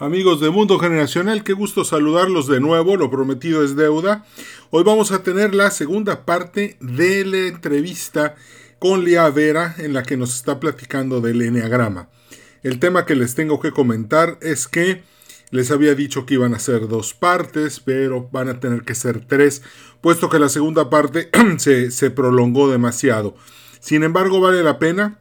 Amigos de Mundo Generacional, qué gusto saludarlos de nuevo, lo prometido es deuda. Hoy vamos a tener la segunda parte de la entrevista con Lía Vera en la que nos está platicando del Enneagrama. El tema que les tengo que comentar es que les había dicho que iban a ser dos partes, pero van a tener que ser tres, puesto que la segunda parte se, prolongó demasiado. Sin embargo, vale la pena.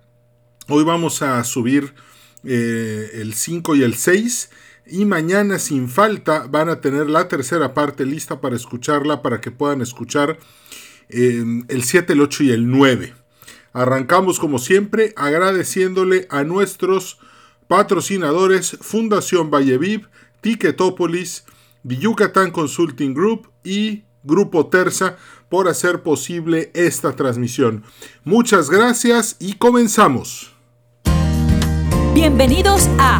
Hoy vamos a subir eh, el 5 y el 6 y mañana sin falta van a tener la tercera parte lista para escucharla, para que puedan escuchar em, el 7, el 8 y el 9. Arrancamos como siempre agradeciéndole a nuestros patrocinadores Fundación Valleviv, Ticketopolis, Yucatán Consulting Group y Grupo Terza por hacer posible esta transmisión. Muchas gracias y comenzamos. Bienvenidos a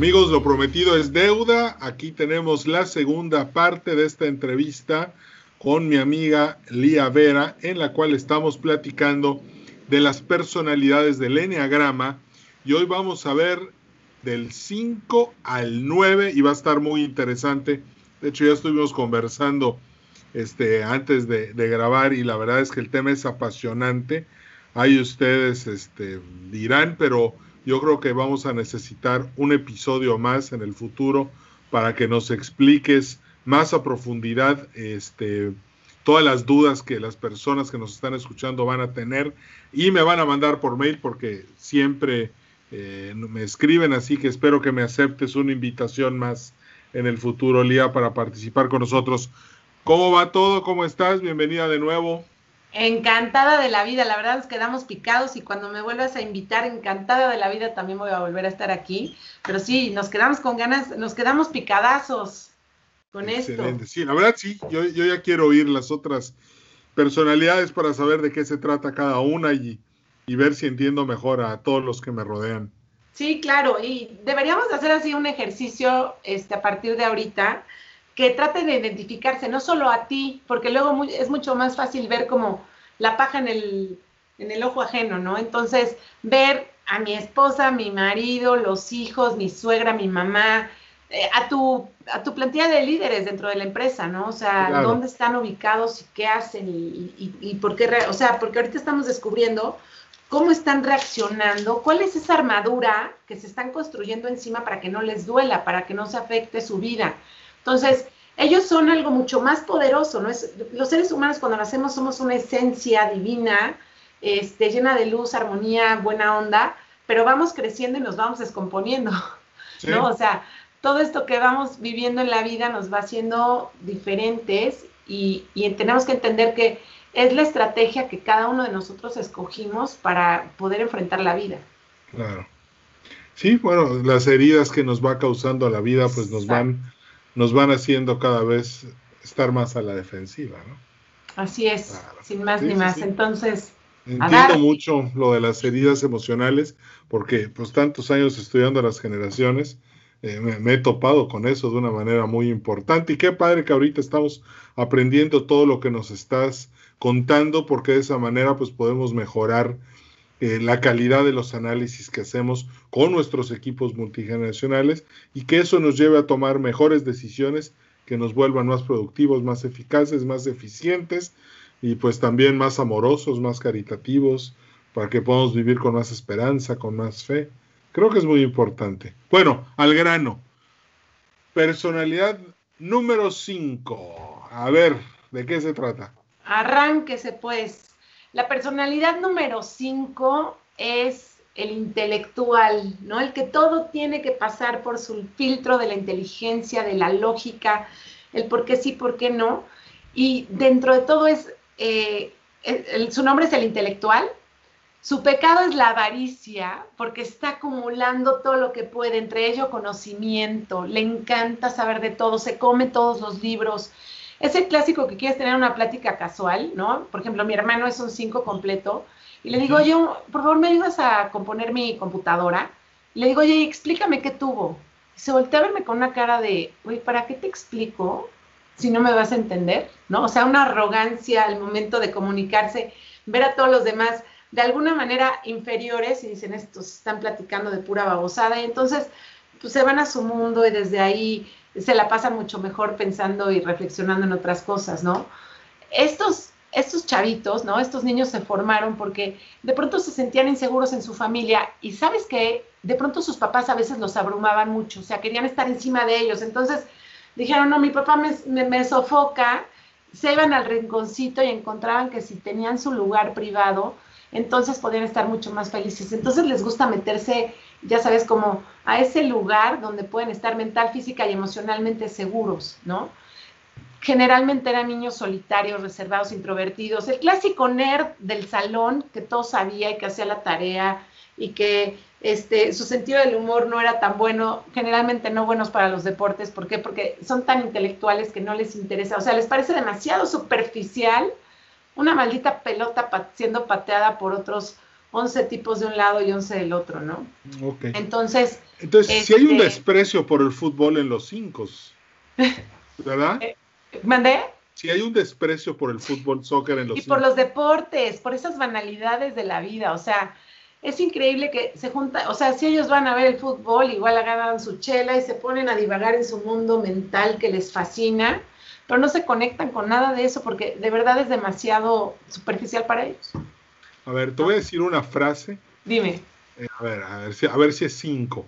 Amigos, lo prometido es deuda. Aquí tenemos la segunda parte de esta entrevista con mi amiga Lía Vera, en la cual estamos platicando de las personalidades del Enneagrama. Y hoy vamos a ver del 5 al 9 y va a estar muy interesante. De hecho, ya estuvimos conversando este, antes de, de grabar y la verdad es que el tema es apasionante. Ahí ustedes este, dirán, pero yo creo que vamos a necesitar un episodio más en el futuro para que nos expliques más a profundidad este, todas las dudas que las personas que nos están escuchando van a tener y me van a mandar por mail porque siempre eh, me escriben, así que espero que me aceptes una invitación más en el futuro, Lía, para participar con nosotros. ¿Cómo va todo? ¿Cómo estás? Bienvenida de nuevo. Encantada de la vida, la verdad nos quedamos picados y cuando me vuelvas a invitar, encantada de la vida, también voy a volver a estar aquí. Pero sí, nos quedamos con ganas, nos quedamos picadazos con Excelente. Sí, la verdad sí, yo, yo, ya quiero oír las otras personalidades para saber de qué se trata cada una y, y ver si entiendo mejor a todos los que me rodean. Sí, claro, y deberíamos hacer así un ejercicio este, a partir de ahorita que trate de identificarse, no solo a ti, porque luego es mucho más fácil ver como la paja en el, en el ojo ajeno, ¿no? Entonces, ver a mi esposa, mi marido, los hijos, mi suegra, mi mamá, eh, a, tu, a tu plantilla de líderes dentro de la empresa, ¿no? O sea, dónde están ubicados y qué hacen y, y, por qué, o sea, porque ahorita estamos descubriendo cómo están reaccionando, cuál es esa armadura que se están construyendo encima para que no les duela, para que no se afecte su vida. Entonces, ellos son algo mucho más poderoso, ¿no? Es, los seres humanos cuando nacemos somos una esencia divina, este, llena de luz, armonía, buena onda, pero vamos creciendo y nos vamos descomponiendo, ¿no? O sea, todo esto que vamos viviendo en la vida nos va haciendo diferentes y, y tenemos que entender que es la estrategia que cada uno de nosotros escogimos para poder enfrentar la vida. Claro. Sí, bueno, las heridas que nos va causando la vida, pues nos van nos van haciendo cada vez estar más a la defensiva, ¿no? Así es, sin más ni más. Entonces, entiendo mucho lo de las heridas emocionales, porque pues tantos años estudiando las generaciones, eh, me, he topado con eso de una manera muy importante. Y qué padre que ahorita estamos aprendiendo todo lo que nos estás contando, porque de esa manera pues podemos mejorar eh, la calidad de los análisis que hacemos con nuestros equipos multigeneracionales y que eso nos lleve a tomar mejores decisiones que nos vuelvan más productivos, más eficaces, más eficientes y pues también más amorosos, más caritativos, para que podamos vivir con más esperanza, con más fe. Creo que es muy importante. Bueno, al grano. Personalidad número 5. A ver, ¿de qué se trata? Arránquese pues. La personalidad número 5 es el intelectual, ¿no? El que todo tiene que pasar por su filtro de la inteligencia, de la lógica, el por qué sí, por qué no. Y dentro de todo es, eh, su nombre es el intelectual, Su pecado es la avaricia, porque está acumulando todo lo que puede, entre ello conocimiento, le encanta saber de todo, se come todos los libros. Es el clásico que quieres tener una plática casual, ¿no? Por ejemplo, mi hermano es un 5 completo y le digo, yo, por favor, ¿me ayudas a componer mi computadora? le digo, oye, explícame qué tuvo. Y se voltea a verme con una cara de, oye, ¿para qué te explico si no me vas a entender? ¿No? O sea, una arrogancia al momento de comunicarse, ver a todos los demás de alguna manera inferiores y dicen, estos están platicando de pura babosada y entonces pues se van a su mundo y desde ahí se la pasan mucho mejor pensando y reflexionando en otras cosas, ¿no? Estos, estos chavitos, ¿no? Estos niños se formaron porque de pronto se sentían inseguros en su familia y sabes que de pronto sus papás a veces los abrumaban mucho, o sea, querían estar encima de ellos, entonces dijeron, no, mi papá me, me sofoca, se iban al rinconcito y encontraban que si tenían su lugar privado, entonces podrían estar mucho más felices. Entonces les gusta meterse, ya sabes, como a ese lugar donde pueden estar mental, física y emocionalmente seguros, ¿no? Generalmente eran niños solitarios, reservados, introvertidos, el clásico nerd del salón que todo sabía y que hacía la tarea y que este, su sentido del humor no era tan bueno, generalmente no buenos para los deportes. ¿Por qué? Porque son tan intelectuales que no les interesa, o sea, les parece demasiado superficial una maldita pelota siendo pateada por otros 11 tipos de un lado y 11 del otro, ¿no? Ok. Entonces... Entonces, si hay un este desprecio por el fútbol en los cinco, ¿verdad? Eh, ¿Mandé? Si hay un desprecio por el fútbol, soccer en los Y por los deportes, por esas banalidades de la vida, o sea, es increíble que se juntan, o sea, si ellos van a ver el fútbol, igual agarran su chela y se ponen a divagar en su mundo mental que les fascina, pero no se conectan con nada de eso porque de verdad es demasiado superficial para ellos. A ver, te voy a decir una frase. Dime. Eh, a ver, a ver, si, a ver si es cinco.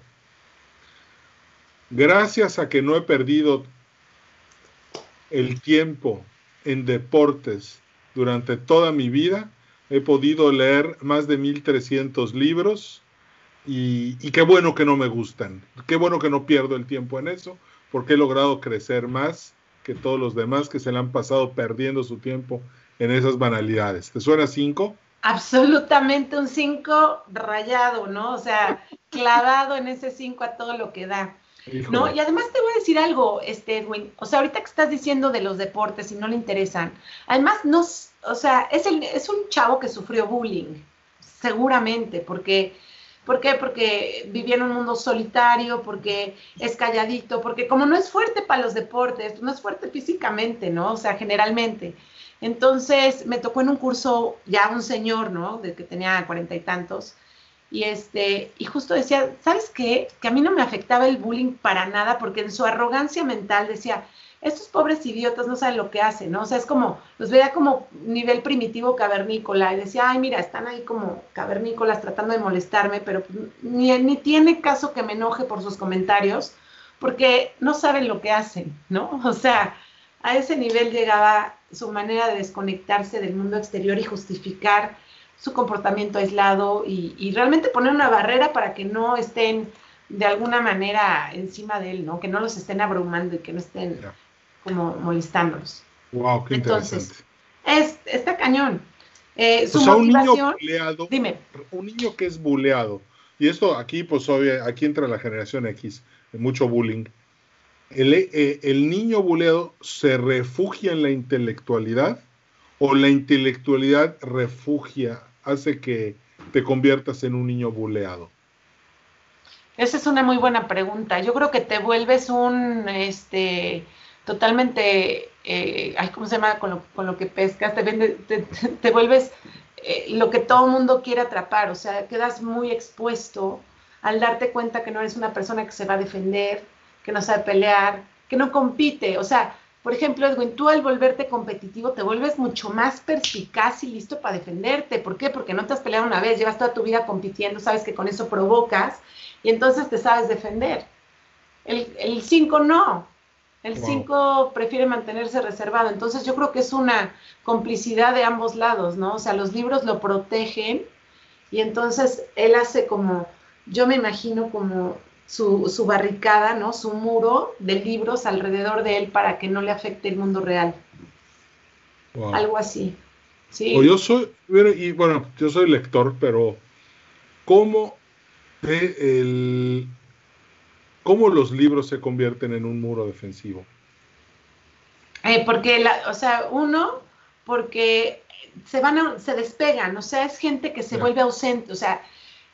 Gracias a que no he perdido el tiempo en deportes durante toda mi vida, he podido leer más de 1300 libros y, y, qué bueno que no me gustan, qué bueno que no pierdo el tiempo en eso, porque he logrado crecer más que todos los demás que se le han pasado perdiendo su tiempo en esas banalidades. ¿Te suena cinco? Absolutamente un cinco rayado, ¿no? O sea, clavado en ese cinco a todo lo que da. ¿No? Y además te voy a decir algo, este Edwin, o sea, ahorita que estás diciendo de los deportes y no le interesan, además no, o sea, es, el, es un chavo que sufrió bullying, seguramente, porque ¿Por qué? Porque vivía en un mundo solitario, porque es calladito, porque como no es fuerte para los deportes, no es fuerte físicamente, ¿no? O sea, generalmente. Entonces me tocó en un curso ya un señor, ¿no? De que tenía cuarenta y tantos. Y, este, y justo decía, ¿sabes qué? Que a mí no me afectaba el bullying para nada, porque en su arrogancia mental decía, estos pobres idiotas no saben lo que hacen, ¿no? O sea, es como, los veía como nivel primitivo cavernícola y decía, ay, mira, están ahí como cavernícolas tratando de molestarme, pero ni, ni tiene caso que me enoje por sus comentarios, porque no saben lo que hacen, ¿no? O sea, a ese nivel llegaba su manera de desconectarse del mundo exterior y justificar su comportamiento aislado y, realmente poner una barrera para que no estén de alguna manera encima de él, ¿no? Que no los estén abrumando y que no estén como molestándolos. Wow, qué Entonces, es, está cañón. Eh, su un niño buleado, dime. un niño que es buleado, y esto aquí, pues obvio, aquí entra la generación X, mucho bullying. El, eh, el niño buleado se refugia en la intelectualidad o la intelectualidad refugia, hace que te conviertas en un niño buleado. Esa es una muy buena pregunta. Yo creo que te vuelves un, este, totalmente, eh, ¿cómo se llama? Con lo, con lo que pescas, te, te, vuelves eh, lo que todo el mundo quiere atrapar, o sea, quedas muy expuesto al darte cuenta que no eres una persona que se va a defender, que no sabe pelear, que no compite, o sea, por ejemplo, Edwin, tú al volverte competitivo te vuelves mucho más perspicaz y listo para defenderte. ¿Por qué? Porque no te has peleado una vez, llevas toda tu vida compitiendo, sabes que con eso provocas y entonces te sabes defender. El 5 no, el 5 prefiere mantenerse reservado. Entonces yo creo que es una complicidad de ambos lados, ¿no? O sea, los libros lo protegen y entonces él hace como, yo me imagino como su, su barricada, ¿no? Su muro de libros alrededor de él para que no le afecte el mundo real. Algo así. Sí. O yo soy, y bueno, yo soy lector, pero ¿cómo, el, cómo los libros se convierten en un muro defensivo? Eh, porque, la, o sea, uno, porque se van se despegan, o sea, es gente que se vuelve ausente, o sea,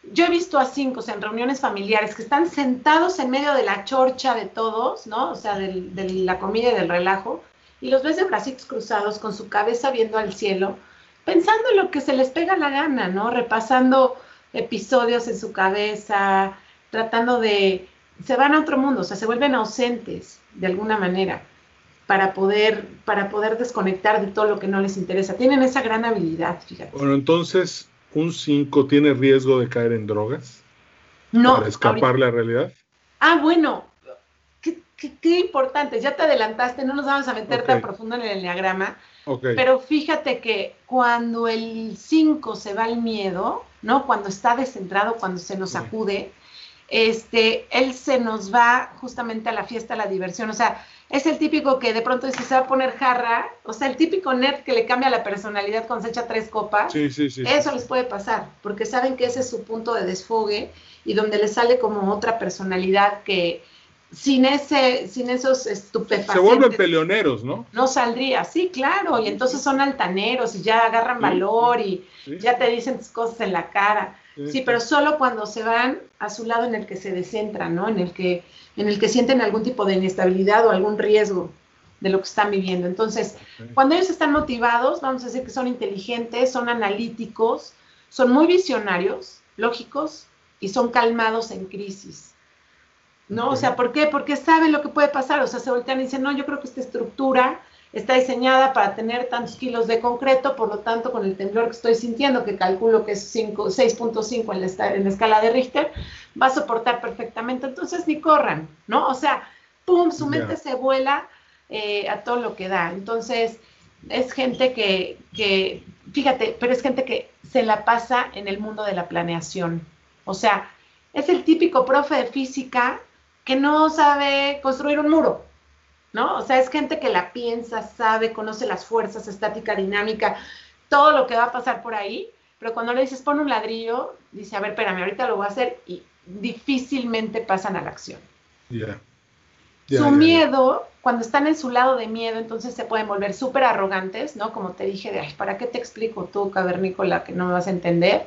yo he visto a cinco, o sea, en reuniones familiares, que están sentados en medio de la chorcha de todos, ¿no? O sea, de la comida y del relajo, y los ves de bracitos cruzados, con su cabeza viendo al cielo, pensando en lo que se les pega la gana, ¿no? Repasando episodios en su cabeza, tratando de... se van a otro mundo, o sea, se vuelven ausentes de alguna manera para poder, para poder desconectar de todo lo que no les interesa. Tienen esa gran habilidad, fíjate. Bueno, entonces, ¿un 5 tiene riesgo de caer en drogas? No. Para escapar la realidad. Ah, bueno, qué, importante, ya te adelantaste, no nos vamos a meter tan profundo en el enneagrama, pero fíjate que cuando el 5 se va al miedo, ¿no? Cuando está descentrado, cuando se nos acude, este, él se nos va justamente a la fiesta, a la diversión, o sea, es el típico que de pronto dice se va a poner jarra, o sea, el típico nerd que le cambia la personalidad cuando se echa tres copas, sí, sí, sí, eso les puede pasar, porque saben que ese es su punto de desfogue y donde le sale como otra personalidad que, sin ese, sin esos estupefacientes. Se vuelven peleoneros, ¿no? No saldría, sí, claro, y entonces son altaneros y ya agarran valor y ya te dicen tus cosas en la cara. Sí, pero solo cuando se van a su lado en el que se descentran, ¿no? En el que, en el que sienten algún tipo de inestabilidad o algún riesgo de lo que están viviendo. Entonces, cuando ellos están motivados, vamos a decir que son inteligentes, son analíticos, son muy visionarios, lógicos y son calmados en crisis. ¿no? O sea, ¿por qué? Porque saben lo que puede pasar, o sea, se voltean y dicen, no, yo creo que esta estructura está diseñada para tener tantos kilos de concreto, por lo tanto, con el temblor que estoy sintiendo, que calculo que es 6.5 en, la, en la escala de Richter, va a soportar perfectamente, entonces ni corran, ¿no? O sea, ¡pum!, su mente se vuela eh, a todo lo que da. Entonces, es gente que, que, fíjate, pero es gente que se la pasa en el mundo de la planeación. O sea, es el típico profe de física que no sabe construir un muro, ¿no? O sea, es gente que la piensa, sabe, conoce las fuerzas, estática, dinámica, todo lo que va a pasar por ahí, pero cuando le dices pon un ladrillo, dice, a ver, espérame, ahorita lo voy a hacer y difícilmente pasan a la acción. Su miedo, cuando están en su lado de miedo, entonces se pueden volver súper arrogantes, ¿no? Como te dije, de, ay, ¿para qué te explico tú, cavernícola, que no me vas a entender?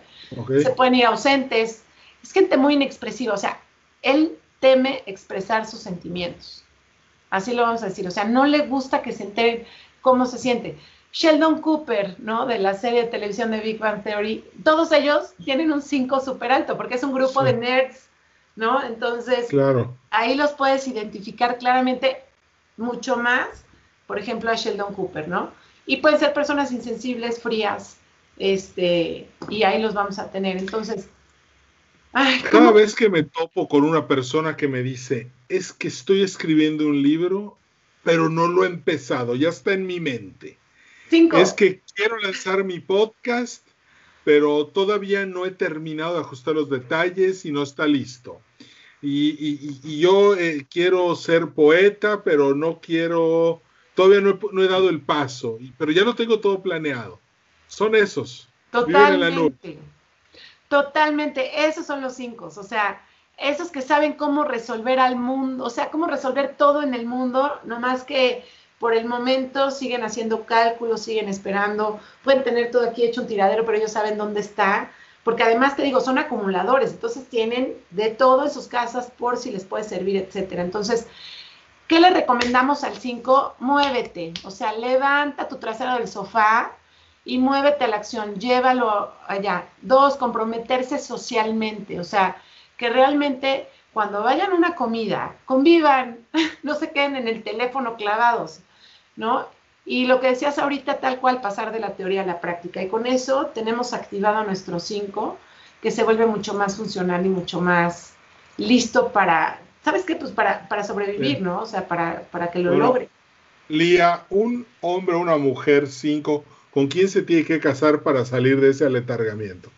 Se pueden ir ausentes. Es gente muy inexpresiva, o sea, él teme expresar sus sentimientos. Así lo vamos a decir. O sea, no le gusta que se enteren cómo se siente. Sheldon Cooper, ¿no? De la serie de televisión de Big Bang Theory, todos ellos tienen un 5 súper alto porque es un grupo de nerds, ¿no? Entonces, claro. ahí los puedes identificar claramente mucho más, por ejemplo, a Sheldon Cooper, ¿no? Y pueden ser personas insensibles, frías, este, y ahí los vamos a tener. Entonces, cada vez que me topo con una persona que me dice, es que estoy escribiendo un libro, pero no lo he empezado, ya está en mi mente. Es que quiero lanzar mi podcast, pero todavía no he terminado de ajustar los detalles y no está listo. Y, yo eh, quiero ser poeta, pero no quiero, todavía no he, dado el paso, pero ya lo tengo todo planeado. Son esos. Totalmente. Totalmente, esos son los cinco, o sea, esos que saben cómo resolver al mundo, o sea, cómo resolver todo en el mundo, no más que por el momento siguen haciendo cálculos, siguen esperando, pueden tener todo aquí hecho un tiradero, pero ellos saben dónde está, porque además te digo, son acumuladores, entonces tienen de todo en sus casas por si les puede servir, etcétera. Entonces, ¿qué le recomendamos al 5? Muévete, o sea, levanta tu trasero del sofá, y muévete a la acción, llévalo allá. Dos, comprometerse socialmente, o sea, que realmente cuando vayan a una comida, convivan, no se queden en el teléfono clavados, ¿no? Y lo que decías ahorita, tal cual, pasar de la teoría a la práctica. Y con eso tenemos activado a nuestro 5, que se vuelve mucho más funcional y mucho más listo para, ¿sabes qué? Pues para, para sobrevivir, ¿no? O sea, para, para que lo logre. Lía, un hombre o una mujer 5 ¿Con quién se tiene que casar para salir de ese aletargamiento?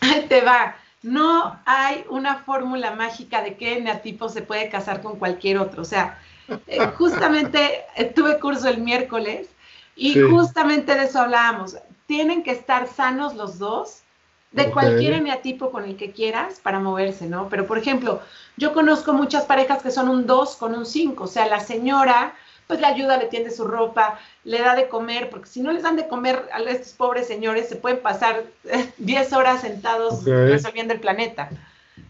Ahí te va. No hay una fórmula mágica de qué neatipo se puede casar con cualquier otro. O sea, eh, justamente eh, tuve curso el miércoles y justamente de eso hablábamos. tienen que estar sanos los dos, de cualquier eneatipo con el que quieras para moverse, ¿no? Pero, por ejemplo, yo conozco muchas parejas que son un 2 con un 5, o sea, la señora pues le ayuda, le tiende su ropa, le da de comer, porque si no les dan de comer a estos pobres señores, se pueden pasar 10 horas sentados resolviendo el planeta.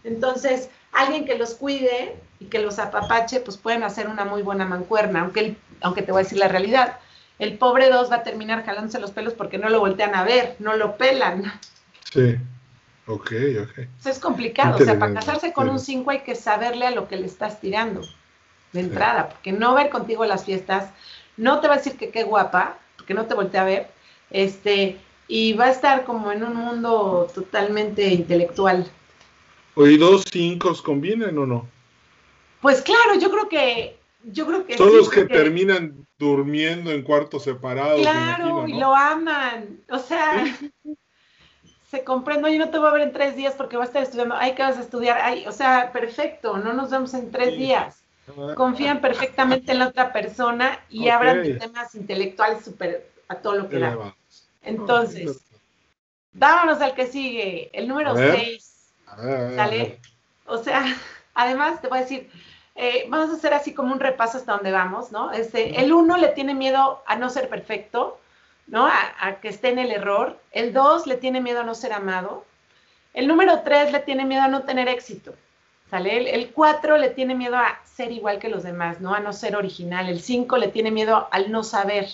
Entonces, alguien que los cuide y que los apapache, pues pueden hacer una muy buena mancuerna, aunque, aunque te voy a decir la realidad. El pobre dos va a terminar jalándose los pelos porque no lo voltean a ver, no lo pelan. Sí, ok, ok. Eso es complicado, o sea, para casarse con un 5 hay que saberle a lo que le estás tirando de entrada, porque no ver contigo las fiestas, no te va a decir que qué guapa, porque no te voltea a ver, este, y va a estar como en un mundo totalmente intelectual. Oye, dos cinco convienen o no? Pues claro, yo creo que, yo creo que todos los que terminan durmiendo en cuartos separados. Claro, y lo aman, o sea. se comprende, yo no te voy a ver en tres días porque vas a estar estudiando, ay, que vas a estudiar, ay, o sea, perfecto, no nos vemos en tres días confían perfectamente en la otra persona y hablan de temas intelectuales súper a todo lo que da. Entonces, vámonos al que sigue, el número 6. ¿Sale? O sea, además te voy a decir, eh, vamos a hacer así como un repaso hasta donde vamos, ¿no? Este, el 1 le tiene miedo a no ser perfecto, ¿no? A, a que esté en el error. El 2 le tiene miedo a no ser amado. El número 3 le tiene miedo a no tener éxito. ¿Sale? El 4 le tiene miedo a ser igual que los demás, ¿no? A no ser original. El 5 le tiene miedo al no saber,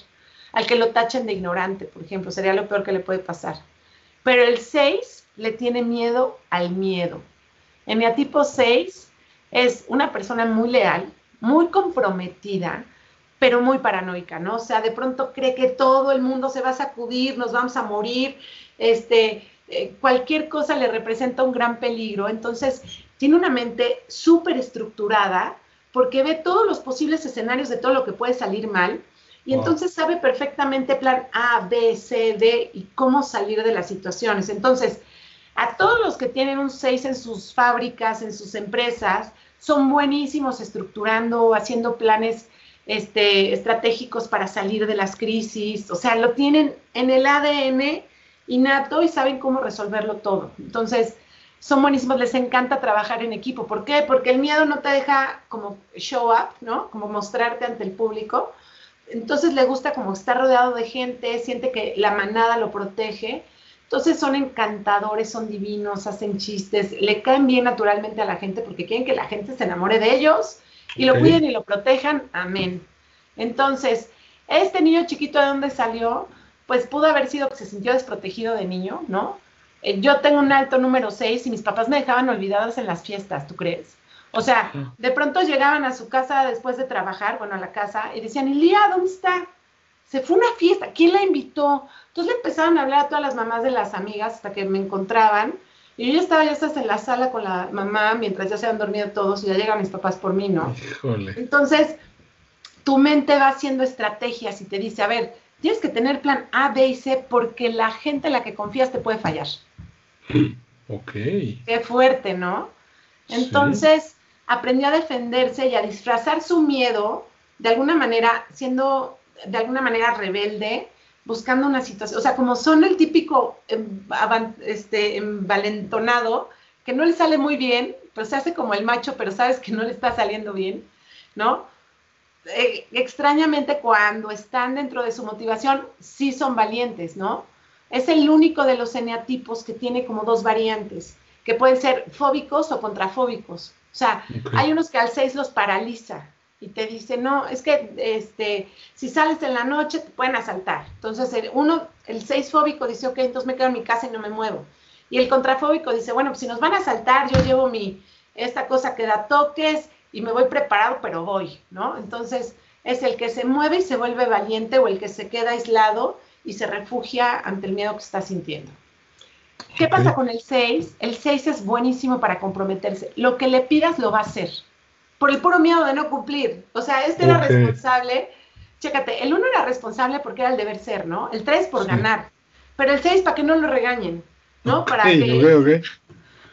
al que lo tachen de ignorante, por ejemplo, sería lo peor que le puede pasar. Pero el 6 le tiene miedo al miedo. En mi tipo 6 es una persona muy leal, muy comprometida, pero muy paranoica, ¿no? O sea, de pronto cree que todo el mundo se va a sacudir, nos vamos a morir, este, eh, cualquier cosa le representa un gran peligro. Entonces, tiene una mente súper estructurada porque ve todos los posibles escenarios de todo lo que puede salir mal y entonces sabe perfectamente plan A, B, C, D y cómo salir de las situaciones. Entonces, a todos los que tienen un 6 en sus fábricas, en sus empresas, son buenísimos estructurando, haciendo planes este, estratégicos para salir de las crisis, o sea, lo tienen en el ADN innato y saben cómo resolverlo todo. Entonces, son buenísimos, les encanta trabajar en equipo. ¿Por qué? Porque el miedo no te deja como show up, ¿no? Como mostrarte ante el público. Entonces le gusta como estar rodeado de gente, siente que la manada lo protege. Entonces son encantadores, son divinos, hacen chistes, le caen bien naturalmente a la gente porque quieren que la gente se enamore de ellos y lo cuiden y lo protejan. Amén. Entonces, este niño chiquito de dónde salió, pues pudo haber sido que se sintió desprotegido de niño, ¿no? Eh, yo tengo un alto número 6 y mis papás me dejaban olvidadas en las fiestas, ¿tú crees? O sea, de pronto llegaban a su casa después de trabajar, bueno, a la casa, y decían, Lía, ¿dónde está? Se fue una fiesta, ¿quién la invitó? Entonces le empezaban a hablar a todas las mamás de las amigas hasta que me encontraban. Y yo ya estaba ya estás en la sala con la mamá mientras ya se han dormido todos y ya llegan mis papás por mí, ¿no? Híjole. Entonces, tu mente va haciendo estrategias y te dice, a ver, tienes que tener plan A, B y C porque la gente en la que confías te puede fallar. Ok. Qué fuerte, ¿no? Entonces aprendió a defenderse y a disfrazar su miedo de alguna manera, siendo de alguna manera rebelde, buscando una situación, o sea, como son el típico em, este, envalentonado, que no le sale muy bien, pero se hace como el macho, pero sabes que no le está saliendo bien, ¿no? Eh, extrañamente cuando están dentro de su motivación, sí son valientes, ¿no? Es el único de los eneatipos que tiene como dos variantes, que pueden ser fóbicos o contrafóbicos. O sea, hay unos que al 6 los paraliza y te dicen, no, es que este, si sales en la noche te pueden asaltar. Entonces, el, uno, el 6 fóbico dice, ok, entonces me quedo en mi casa y no me muevo. Y el contrafóbico dice, bueno, pues si nos van a asaltar, yo llevo mi, esta cosa que da toques y me voy preparado, pero voy, ¿no? Entonces, es el que se mueve y se vuelve valiente o el que se queda aislado y se refugia ante el miedo que está sintiendo. ¿Qué pasa con el 6? El 6 es buenísimo para comprometerse. Lo que le pidas lo va a hacer. Por el puro miedo de no cumplir. O sea, este era responsable. Chécate, el 1 era responsable porque era el deber ser, ¿no? El 3 por ganar. Pero el 6 para que no lo regañen, ¿no? Para que,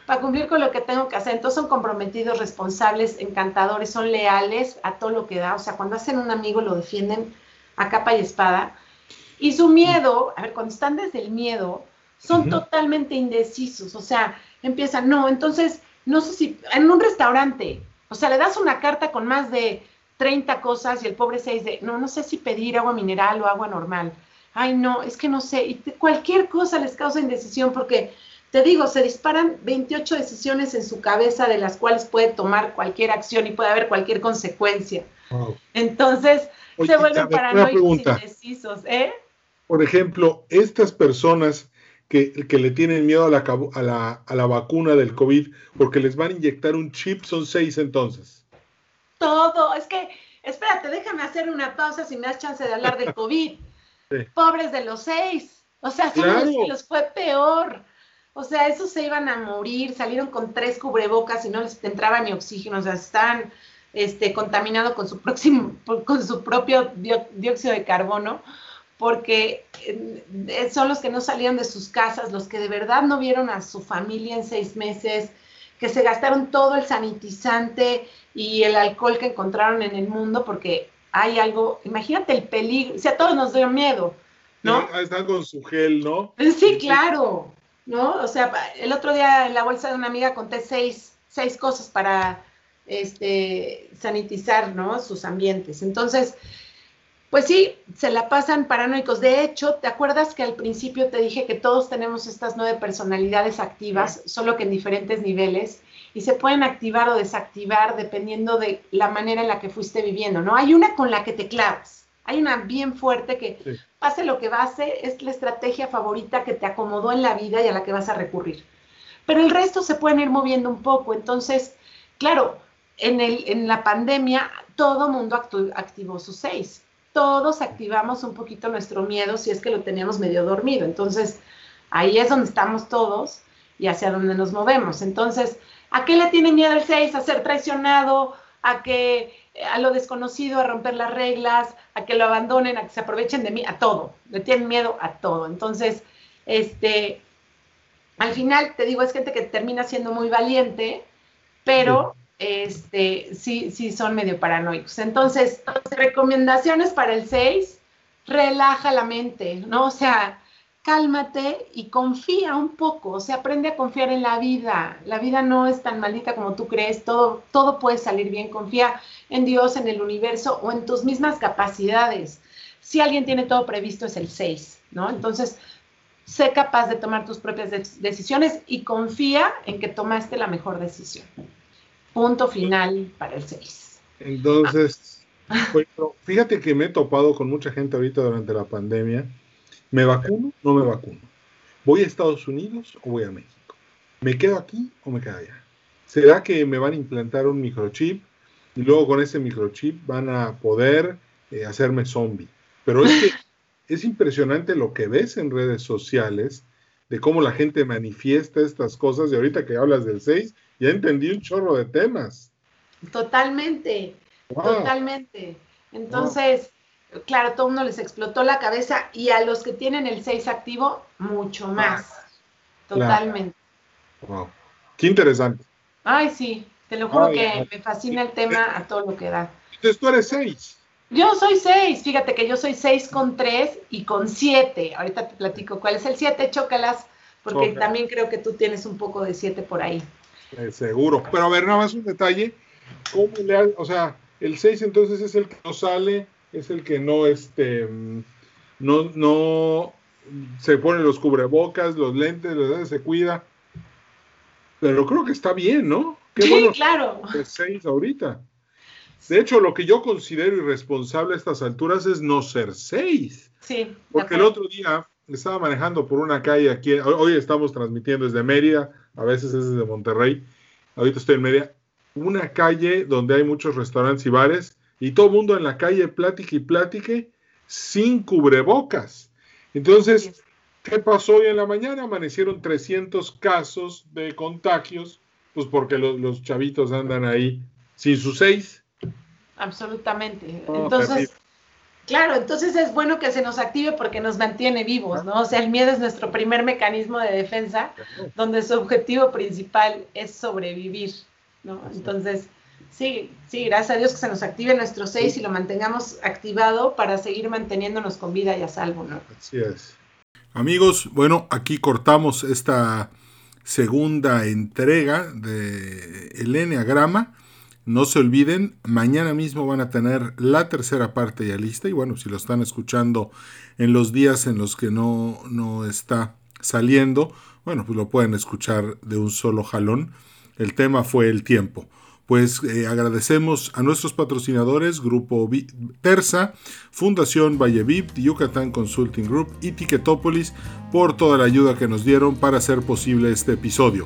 para cumplir con lo que tengo que hacer. Entonces son comprometidos, responsables, encantadores, son leales a todo lo que da. O sea, cuando hacen un amigo lo defienden a capa y espada. Y su miedo, a ver, cuando están desde el miedo, son totalmente indecisos, o sea, empiezan, no, entonces, no sé si, en un restaurante, o sea, le das una carta con más de 30 cosas y el pobre 6 de, no, no sé si pedir agua mineral o agua normal. Ay, no, es que no sé, y cualquier cosa les causa indecisión porque te digo, se disparan 28 decisiones en su cabeza de las cuales puede tomar cualquier acción y puede haber cualquier consecuencia. Entonces, se vuelven paranoicos indecisos, ¿eh? Por ejemplo, estas personas que, le tienen miedo a la, a, la, a la vacuna del COVID porque les van a inyectar un chip, son seis entonces. Todo, es que, espérate, déjame hacer una pausa si me das chance de hablar del COVID. Pobres de los seis, o sea, son los que los fue peor. O sea, esos se iban a morir, salieron con tres cubrebocas y no les entraba ni oxígeno, o sea, están este, contaminados con su, próximo, con su propio dióxido de carbono, porque eh, son los que no salieron de sus casas, los que de verdad no vieron a su familia en seis meses, que se gastaron todo el sanitizante y el alcohol que encontraron en el mundo, porque hay algo, imagínate el peligro, o sea, a todos nos dio miedo, ¿no? están con su gel, ¿no? Sí, claro. ¿no? O sea, el otro día en la bolsa de una amiga conté seis, seis cosas para este, sanitizar, ¿no? Sus ambientes. Entonces, pues sí, se la pasan paranoicos. De hecho, ¿te acuerdas que al principio te dije que todos tenemos estas nueve personalidades activas, solo que en diferentes niveles? Y se pueden activar o desactivar dependiendo de la manera en la que fuiste viviendo, ¿no? Hay una con la que te clavas hay una bien fuerte que pase lo que pase, es la estrategia favorita que te acomodó en la vida y a la que vas a recurrir. Pero el resto se pueden ir moviendo un poco. Entonces, claro, en, el, en la pandemia todo mundo activó sus seis. Todos activamos un poquito nuestro miedo si es que lo teníamos medio dormido. Entonces, ahí es donde estamos todos y hacia donde nos movemos. Entonces, ¿a qué le tiene miedo el seis? A ser traicionado, a que a lo desconocido, a romper las reglas, a que lo abandonen, a que se aprovechen de mí, a todo. Le tienen miedo a todo. Entonces, este, al final, te digo, es gente que termina siendo muy valiente, pero este, sí, sí son medio paranoicos. Entonces, recomendaciones para el 6, relaja la mente, ¿no? O sea, cálmate y confía un poco, o sea, aprende a confiar en la vida. La vida no es tan maldita como tú crees, todo, todo puede salir bien. Confía en Dios, en el universo o en tus mismas capacidades. Si alguien tiene todo previsto es el 6, ¿no? Entonces, sé capaz de tomar tus propias decisiones y confía en que tomaste la mejor decisión. Punto final para el 6. Entonces, fíjate que me he topado con mucha gente ahorita durante la pandemia ¿Me vacuno? No me vacuno. ¿Voy a Estados Unidos o voy a México? ¿Me quedo aquí o me quedo allá? ¿Será que me van a implantar un microchip y luego con ese microchip van a poder eh, hacerme zombie? Pero es que es impresionante lo que ves en redes sociales de cómo la gente manifiesta estas cosas y ahorita que hablas del 6, ya entendí un chorro de temas. Totalmente, totalmente. Entonces, claro, todo mundo les explotó la cabeza y a los que tienen el 6 activo, mucho más. Totalmente. Wow. Qué interesante. Ay, sí, te lo juro que me fascina el tema a todo lo que da. Entonces tú eres 6. Yo soy 6, fíjate que yo soy 6 con 3 y con 7. Ahorita te platico cuál es el 7, chócalas, porque también creo que tú tienes un poco de 7 por ahí. Eh, seguro, pero a ver, nada más un detalle. ¿Cómo le o sea, el 6 entonces es el que no sale es el que no, este, no, no se pone los cubrebocas, los lentes, se cuida. Pero creo que está bien, ¿no? Qué sí, claro. seis ahorita. De hecho, lo que yo considero irresponsable a estas alturas es no ser seis. Sí. Porque el otro día estaba manejando por una calle aquí, hoy estamos transmitiendo desde Mérida, a veces es desde Monterrey, ahorita estoy en Mérida, una calle donde hay muchos restaurantes y bares y todo el mundo en la calle plática y platique sin cubrebocas. Entonces, ¿qué pasó hoy en la mañana? Amanecieron 300 casos de contagios, pues porque los, chavitos andan ahí sin sus seis. Absolutamente. entonces, claro, entonces es bueno que se nos active porque nos mantiene vivos, ¿no? O sea, el miedo es nuestro primer mecanismo de defensa, donde su objetivo principal es sobrevivir, ¿no? Entonces, Sí, sí, gracias a Dios que se nos active nuestro 6 y lo mantengamos activado para seguir manteniéndonos con vida y a salvo, ¿no? Así es. Amigos, bueno, aquí cortamos esta segunda entrega de el Enneagrama. No se olviden, mañana mismo van a tener la tercera parte ya lista y bueno, si lo están escuchando en los días en los que no, no está saliendo, bueno, pues lo pueden escuchar de un solo jalón. El tema fue el tiempo. Pues eh, agradecemos a nuestros patrocinadores, Grupo Terza, Fundación Vallevip, Yucatán Consulting Group y Ticketopolis por toda la ayuda que nos dieron para hacer posible este episodio.